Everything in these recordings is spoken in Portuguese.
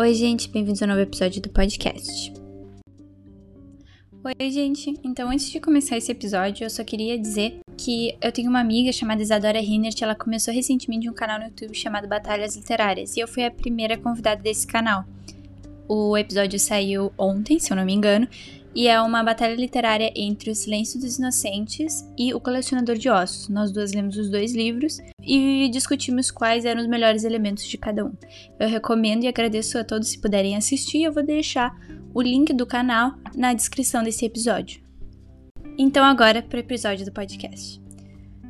Oi, gente, bem-vindos a um novo episódio do podcast. Oi, gente. Então, antes de começar esse episódio, eu só queria dizer que eu tenho uma amiga chamada Isadora Rinert, ela começou recentemente um canal no YouTube chamado Batalhas Literárias, e eu fui a primeira convidada desse canal. O episódio saiu ontem, se eu não me engano, e é uma batalha literária entre O Silêncio dos Inocentes e O Colecionador de Ossos. Nós duas lemos os dois livros e discutimos quais eram os melhores elementos de cada um. Eu recomendo e agradeço a todos se puderem assistir. Eu vou deixar o link do canal na descrição desse episódio. Então, agora para o episódio do podcast.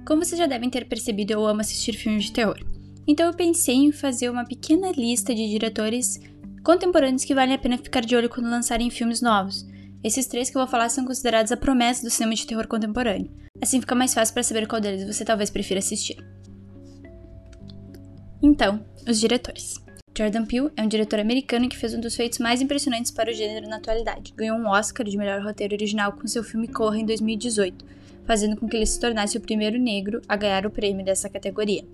Como vocês já devem ter percebido, eu amo assistir filmes de terror. Então, eu pensei em fazer uma pequena lista de diretores contemporâneos que valem a pena ficar de olho quando lançarem filmes novos. Esses três que eu vou falar são considerados a promessa do cinema de terror contemporâneo. Assim fica mais fácil para saber qual deles você talvez prefira assistir. Então, os diretores. Jordan Peele é um diretor americano que fez um dos feitos mais impressionantes para o gênero na atualidade. Ganhou um Oscar de melhor roteiro original com seu filme Corra em 2018, fazendo com que ele se tornasse o primeiro negro a ganhar o prêmio dessa categoria.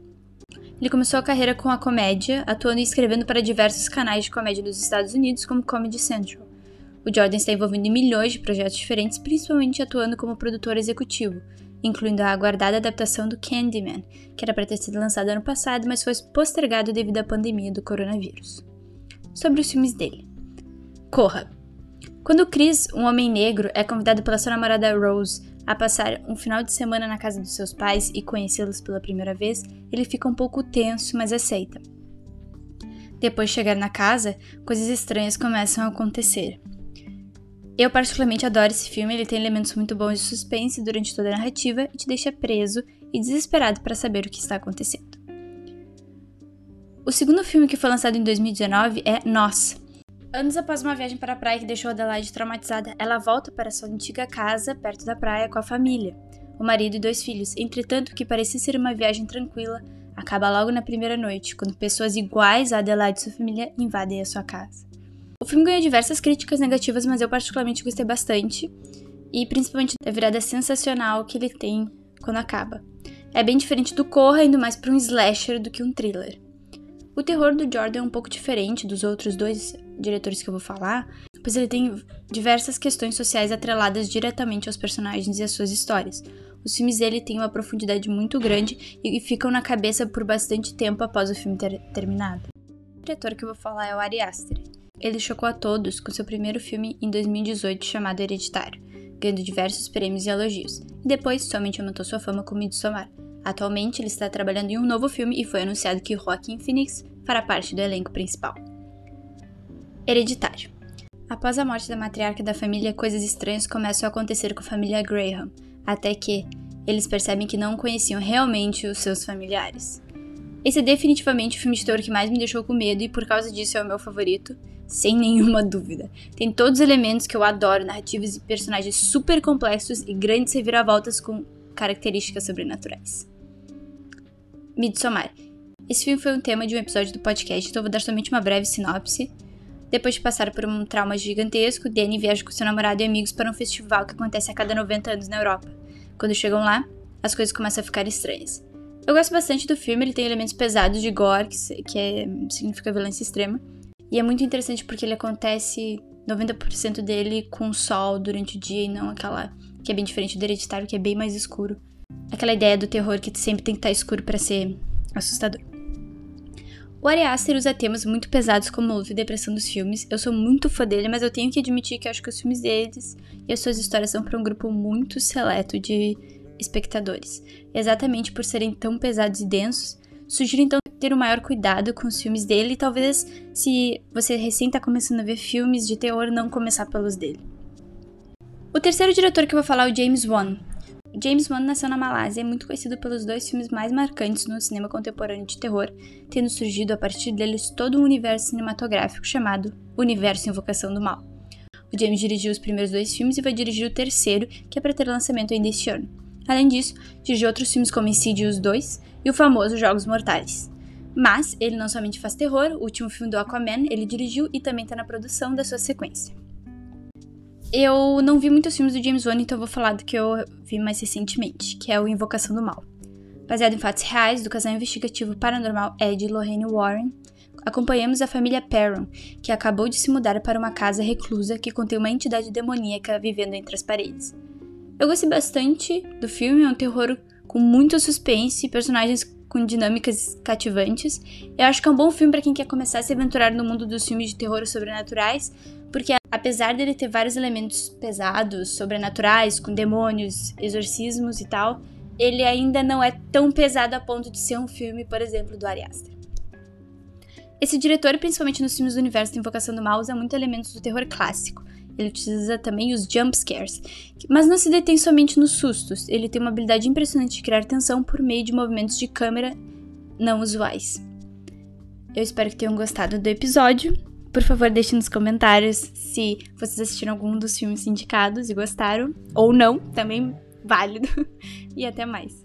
Ele começou a carreira com a comédia, atuando e escrevendo para diversos canais de comédia dos Estados Unidos, como Comedy Central. O Jordan está envolvido em milhões de projetos diferentes, principalmente atuando como produtor executivo, incluindo a aguardada adaptação do Candyman, que era para ter sido lançado ano passado, mas foi postergado devido à pandemia do coronavírus. Sobre os filmes dele. Corra. Quando Chris, um homem negro, é convidado pela sua namorada Rose a passar um final de semana na casa dos seus pais e conhecê-los pela primeira vez, ele fica um pouco tenso, mas aceita. Depois de chegar na casa, coisas estranhas começam a acontecer. Eu particularmente adoro esse filme, ele tem elementos muito bons de suspense durante toda a narrativa e te deixa preso e desesperado para saber o que está acontecendo. O segundo filme que foi lançado em 2019 é Nós. Anos após uma viagem para a praia que deixou Adelaide traumatizada, ela volta para sua antiga casa perto da praia com a família, o marido e dois filhos. Entretanto, o que parecia ser uma viagem tranquila acaba logo na primeira noite, quando pessoas iguais a Adelaide e sua família invadem a sua casa. O filme ganhou diversas críticas negativas, mas eu particularmente gostei bastante, e principalmente da virada sensacional que ele tem quando acaba. É bem diferente do Corra, indo mais para um slasher do que um thriller. O terror do Jordan é um pouco diferente dos outros dois diretores que eu vou falar, pois ele tem diversas questões sociais atreladas diretamente aos personagens e às suas histórias. Os filmes dele têm uma profundidade muito grande e ficam na cabeça por bastante tempo após o filme ter terminado. O diretor que eu vou falar é o Ari Aster. Ele chocou a todos com seu primeiro filme em 2018 chamado Hereditário, ganhando diversos prêmios e elogios, e depois somente aumentou sua fama com Midsommar. Atualmente ele está trabalhando em um novo filme e foi anunciado que Joaquin Phoenix fará parte do elenco principal. Hereditário. Após a morte da matriarca da família, coisas estranhas começam a acontecer com a família Graham, até que eles percebem que não conheciam realmente os seus familiares. Esse é definitivamente o filme de terror que mais me deixou com medo e por causa disso é o meu favorito sem nenhuma dúvida. Tem todos os elementos que eu adoro, narrativas e personagens super complexos e grandes reviravoltas com características sobrenaturais. Midsommar. Esse filme foi um tema de um episódio do podcast, então vou dar somente uma breve sinopse. Depois de passar por um trauma gigantesco, Danny viaja com seu namorado e amigos para um festival que acontece a cada 90 anos na Europa. Quando chegam lá, as coisas começam a ficar estranhas. Eu gosto bastante do filme, ele tem elementos pesados de gore, que, é, significa violência extrema, e é muito interessante porque ele acontece 90% dele com sol durante o dia e não aquela que é bem diferente do hereditário, que é bem mais escuro. Aquela ideia do terror que sempre tem que estar escuro para ser assustador. O Ari Aster usa temas muito pesados como luta e depressão dos filmes. Eu sou muito fã dele, mas eu tenho que admitir que acho que os filmes deles e as suas histórias são para um grupo muito seleto de espectadores. Exatamente por serem tão pesados e densos, sugiro então ter o um maior cuidado com os filmes dele talvez, se você recém está começando a ver filmes de terror, não começar pelos dele. O terceiro diretor que eu vou falar é o James Wan. James Wan nasceu na Malásia e é muito conhecido pelos dois filmes mais marcantes no cinema contemporâneo de terror, tendo surgido a partir deles todo um universo cinematográfico chamado Universo Invocação do Mal. O James dirigiu os primeiros dois filmes e vai dirigir o terceiro, que é para ter lançamento ainda este ano. Além disso, dirigiu outros filmes como Insidious 2 e o famoso Jogos Mortais. Mas ele não somente faz terror, o último filme do Aquaman ele dirigiu e também está na produção da sua sequência. Eu não vi muitos filmes do James Wan, então vou falar do que eu vi mais recentemente, que é o Invocação do Mal. Baseado em fatos reais do casal investigativo paranormal Ed e Lorraine Warren, acompanhamos a família Perron, que acabou de se mudar para uma casa reclusa que contém uma entidade demoníaca vivendo entre as paredes. Eu gostei bastante do filme, é um terror com muito suspense e personagens com dinâmicas cativantes. Eu acho que é um bom filme para quem quer começar a se aventurar no mundo dos filmes de terror sobrenaturais, porque apesar dele ter vários elementos pesados, sobrenaturais, com demônios, exorcismos e tal, ele ainda não é tão pesado a ponto de ser um filme, por exemplo, do Ari Aster. Esse diretor, principalmente nos filmes do universo de Invocação do Mal, usa muito elementos do terror clássico. Ele utiliza também os jump scares, mas não se detém somente nos sustos. Ele tem uma habilidade impressionante de criar tensão por meio de movimentos de câmera não usuais. Eu espero que tenham gostado do episódio. Por favor, deixem nos comentários se vocês assistiram algum dos filmes indicados e gostaram, ou não, também válido. E até mais.